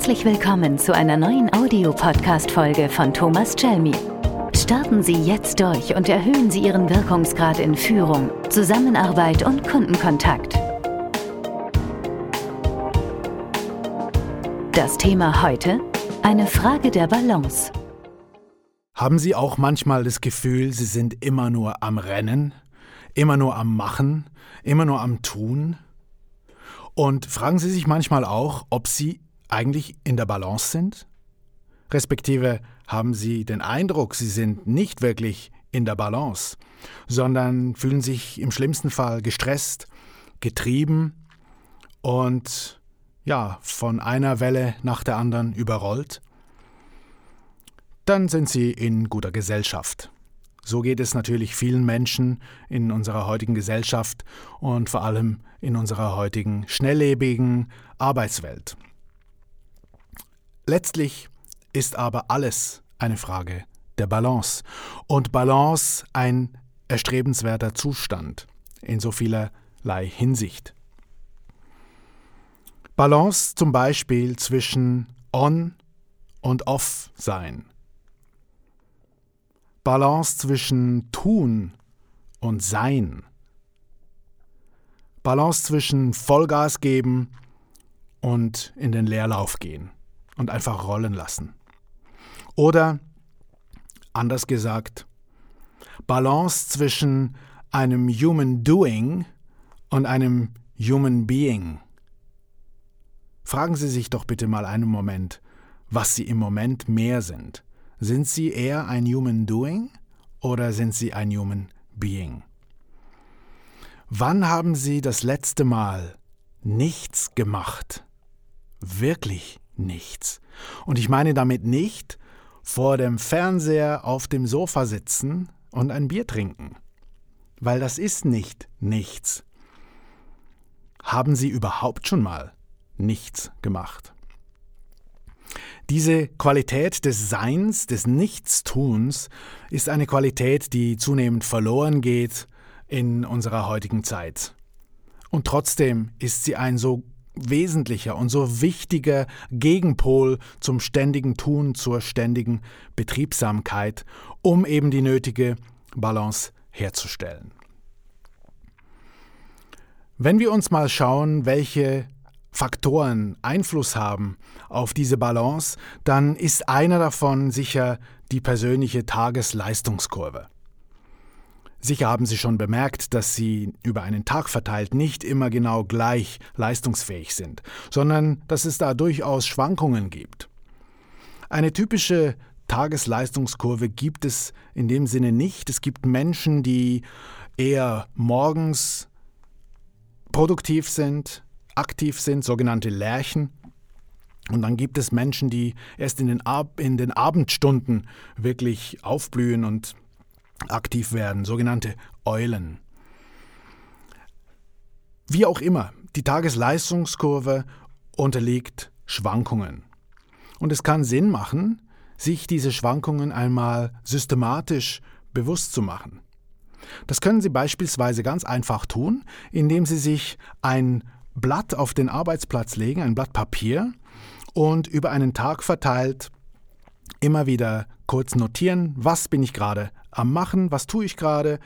Herzlich willkommen zu einer neuen Audiopodcast-Folge von Thomas Chelmi. Starten Sie jetzt durch und erhöhen Sie Ihren Wirkungsgrad in Führung, Zusammenarbeit und Kundenkontakt. Das Thema heute? Eine Frage der Balance. Haben Sie auch manchmal das Gefühl, Sie sind immer nur am Rennen, immer nur am Machen, immer nur am Tun? Und fragen Sie sich manchmal auch, ob Sie eigentlich in der Balance sind? Respektive haben Sie den Eindruck, Sie sind nicht wirklich in der Balance, sondern fühlen sich im schlimmsten Fall gestresst, getrieben und ja, von einer Welle nach der anderen überrollt? Dann sind Sie in guter Gesellschaft. So geht es natürlich vielen Menschen in unserer heutigen Gesellschaft und vor allem in unserer heutigen schnelllebigen Arbeitswelt. Letztlich ist aber alles eine Frage der Balance und Balance ein erstrebenswerter Zustand in so vielerlei Hinsicht. Balance zum Beispiel zwischen On und Off sein. Balance zwischen Tun und Sein. Balance zwischen Vollgas geben und in den Leerlauf gehen und einfach rollen lassen. Oder, anders gesagt, Balance zwischen einem Human Doing und einem Human Being. Fragen Sie sich doch bitte mal einen Moment, was Sie im Moment mehr sind. Sind Sie eher ein Human Doing oder sind Sie ein Human Being? Wann haben Sie das letzte Mal nichts gemacht? Wirklich nichts. Und ich meine damit nicht vor dem Fernseher auf dem Sofa sitzen und ein Bier trinken. Weil das ist nicht nichts. Haben Sie überhaupt schon mal nichts gemacht? Diese Qualität des Seins, des Nichtstuns, ist eine Qualität, die zunehmend verloren geht in unserer heutigen Zeit. Und trotzdem ist sie ein so wesentlicher und so wichtiger Gegenpol zum ständigen Tun, zur ständigen Betriebsamkeit, um eben die nötige Balance herzustellen. Wenn wir uns mal schauen, welche Faktoren Einfluss haben auf diese Balance, dann ist einer davon sicher die persönliche Tagesleistungskurve. Sicher haben Sie schon bemerkt, dass Sie über einen Tag verteilt nicht immer genau gleich leistungsfähig sind, sondern dass es da durchaus Schwankungen gibt. Eine typische Tagesleistungskurve gibt es in dem Sinne nicht. Es gibt Menschen, die eher morgens produktiv sind, aktiv sind, sogenannte Lärchen. Und dann gibt es Menschen, die erst in den, Ab in den Abendstunden wirklich aufblühen und aktiv werden, sogenannte Eulen. Wie auch immer, die Tagesleistungskurve unterliegt Schwankungen. Und es kann Sinn machen, sich diese Schwankungen einmal systematisch bewusst zu machen. Das können Sie beispielsweise ganz einfach tun, indem Sie sich ein Blatt auf den Arbeitsplatz legen, ein Blatt Papier, und über einen Tag verteilt immer wieder kurz notieren, was bin ich gerade am Machen, was tue ich gerade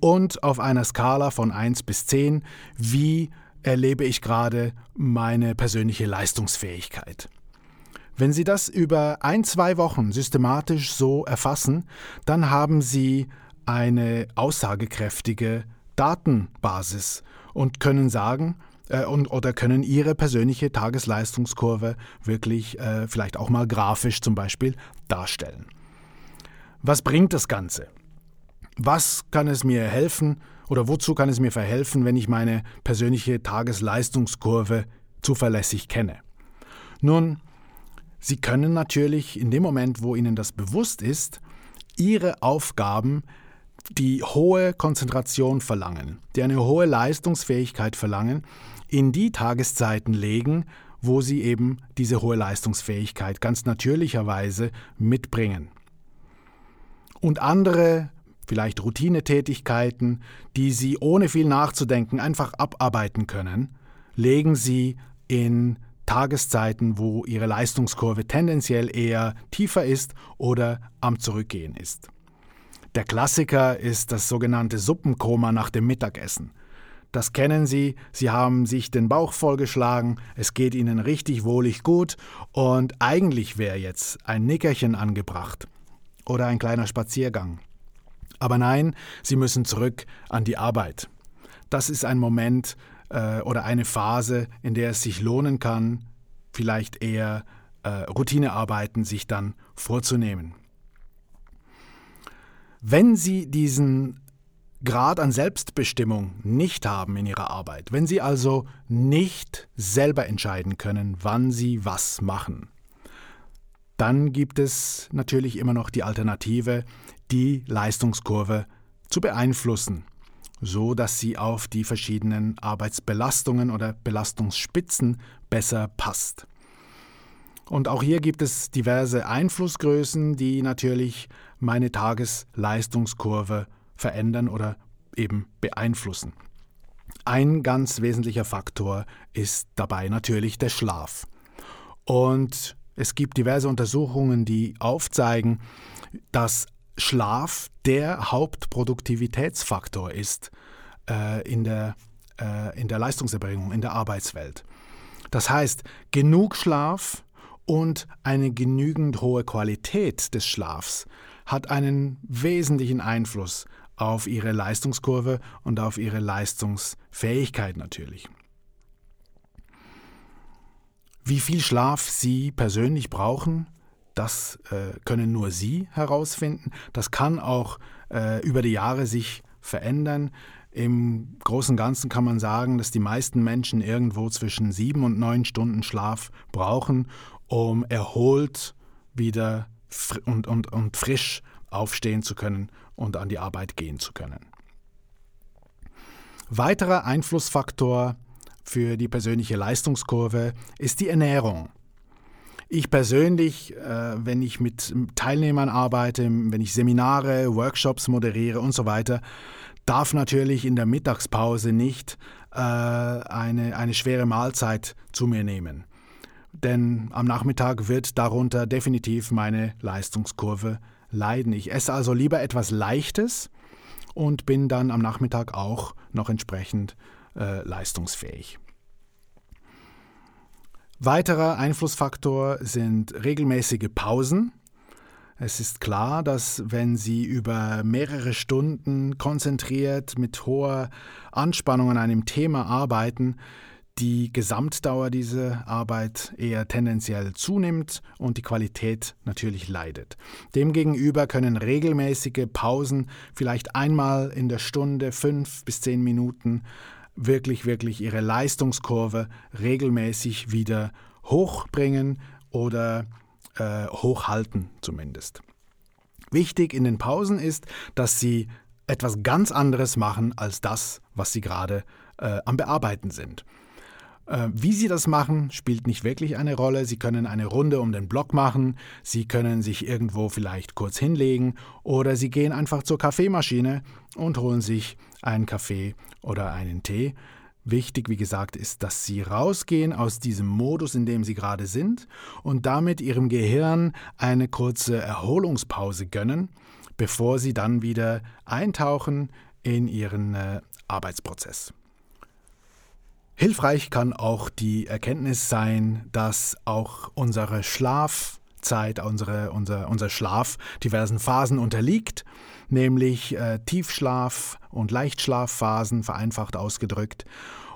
und auf einer Skala von 1 bis 10, wie erlebe ich gerade meine persönliche Leistungsfähigkeit. Wenn Sie das über ein, zwei Wochen systematisch so erfassen, dann haben Sie eine aussagekräftige Datenbasis und können sagen, äh, und, oder können Ihre persönliche Tagesleistungskurve wirklich äh, vielleicht auch mal grafisch zum Beispiel darstellen. Was bringt das Ganze? Was kann es mir helfen oder wozu kann es mir verhelfen, wenn ich meine persönliche Tagesleistungskurve zuverlässig kenne? Nun, Sie können natürlich in dem Moment, wo Ihnen das bewusst ist, Ihre Aufgaben, die hohe Konzentration verlangen, die eine hohe Leistungsfähigkeit verlangen, in die Tageszeiten legen, wo Sie eben diese hohe Leistungsfähigkeit ganz natürlicherweise mitbringen und andere, vielleicht Routinetätigkeiten, die Sie ohne viel nachzudenken einfach abarbeiten können, legen Sie in Tageszeiten, wo Ihre Leistungskurve tendenziell eher tiefer ist oder am Zurückgehen ist. Der Klassiker ist das sogenannte Suppenkoma nach dem Mittagessen. Das kennen Sie, Sie haben sich den Bauch vollgeschlagen, es geht Ihnen richtig wohlig gut und eigentlich wäre jetzt ein Nickerchen angebracht oder ein kleiner Spaziergang. Aber nein, Sie müssen zurück an die Arbeit. Das ist ein Moment äh, oder eine Phase, in der es sich lohnen kann, vielleicht eher äh, Routinearbeiten sich dann vorzunehmen. Wenn Sie diesen Grad an Selbstbestimmung nicht haben in Ihrer Arbeit, wenn Sie also nicht selber entscheiden können, wann Sie was machen, dann gibt es natürlich immer noch die Alternative, die Leistungskurve zu beeinflussen, so dass sie auf die verschiedenen Arbeitsbelastungen oder Belastungsspitzen besser passt. Und auch hier gibt es diverse Einflussgrößen, die natürlich meine Tagesleistungskurve verändern oder eben beeinflussen. Ein ganz wesentlicher Faktor ist dabei natürlich der Schlaf. Und es gibt diverse Untersuchungen, die aufzeigen, dass Schlaf der Hauptproduktivitätsfaktor ist äh, in, der, äh, in der Leistungserbringung, in der Arbeitswelt. Das heißt, genug Schlaf und eine genügend hohe Qualität des Schlafs hat einen wesentlichen Einfluss auf ihre Leistungskurve und auf ihre Leistungsfähigkeit natürlich. Wie viel Schlaf Sie persönlich brauchen, das äh, können nur Sie herausfinden. Das kann auch äh, über die Jahre sich verändern. Im Großen und Ganzen kann man sagen, dass die meisten Menschen irgendwo zwischen sieben und neun Stunden Schlaf brauchen, um erholt wieder und, und, und frisch aufstehen zu können und an die Arbeit gehen zu können. Weiterer Einflussfaktor für die persönliche Leistungskurve ist die Ernährung. Ich persönlich, äh, wenn ich mit Teilnehmern arbeite, wenn ich Seminare, Workshops moderiere und so weiter, darf natürlich in der Mittagspause nicht äh, eine, eine schwere Mahlzeit zu mir nehmen. Denn am Nachmittag wird darunter definitiv meine Leistungskurve leiden. Ich esse also lieber etwas Leichtes und bin dann am Nachmittag auch noch entsprechend äh, leistungsfähig. Weiterer Einflussfaktor sind regelmäßige Pausen. Es ist klar, dass wenn Sie über mehrere Stunden konzentriert mit hoher Anspannung an einem Thema arbeiten, die Gesamtdauer dieser Arbeit eher tendenziell zunimmt und die Qualität natürlich leidet. Demgegenüber können regelmäßige Pausen, vielleicht einmal in der Stunde, fünf bis zehn Minuten, wirklich, wirklich ihre Leistungskurve regelmäßig wieder hochbringen oder äh, hochhalten zumindest. Wichtig in den Pausen ist, dass sie etwas ganz anderes machen als das, was sie gerade äh, am Bearbeiten sind. Äh, wie Sie das machen, spielt nicht wirklich eine Rolle. Sie können eine Runde um den Block machen, Sie können sich irgendwo vielleicht kurz hinlegen oder Sie gehen einfach zur Kaffeemaschine und holen sich einen Kaffee oder einen Tee. Wichtig, wie gesagt, ist, dass Sie rausgehen aus diesem Modus, in dem Sie gerade sind und damit Ihrem Gehirn eine kurze Erholungspause gönnen, bevor Sie dann wieder eintauchen in Ihren äh, Arbeitsprozess. Hilfreich kann auch die Erkenntnis sein, dass auch unsere Schlafzeit, unsere, unser, unser Schlaf diversen Phasen unterliegt, nämlich äh, Tiefschlaf- und Leichtschlafphasen, vereinfacht ausgedrückt.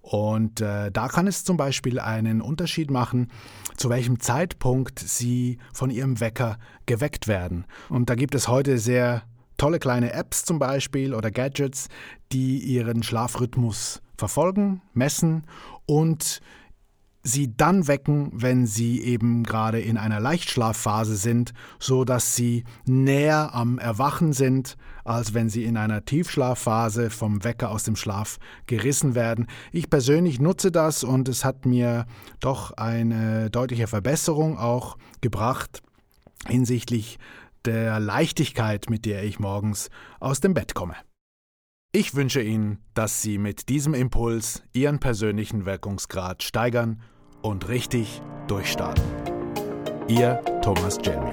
Und äh, da kann es zum Beispiel einen Unterschied machen, zu welchem Zeitpunkt Sie von Ihrem Wecker geweckt werden. Und da gibt es heute sehr tolle kleine Apps zum Beispiel oder Gadgets, die Ihren Schlafrhythmus verfolgen, messen und sie dann wecken, wenn sie eben gerade in einer Leichtschlafphase sind, so dass sie näher am Erwachen sind, als wenn sie in einer Tiefschlafphase vom Wecker aus dem Schlaf gerissen werden. Ich persönlich nutze das und es hat mir doch eine deutliche Verbesserung auch gebracht hinsichtlich der Leichtigkeit, mit der ich morgens aus dem Bett komme. Ich wünsche Ihnen, dass Sie mit diesem Impuls Ihren persönlichen Wirkungsgrad steigern und richtig durchstarten. Ihr Thomas Jelmy.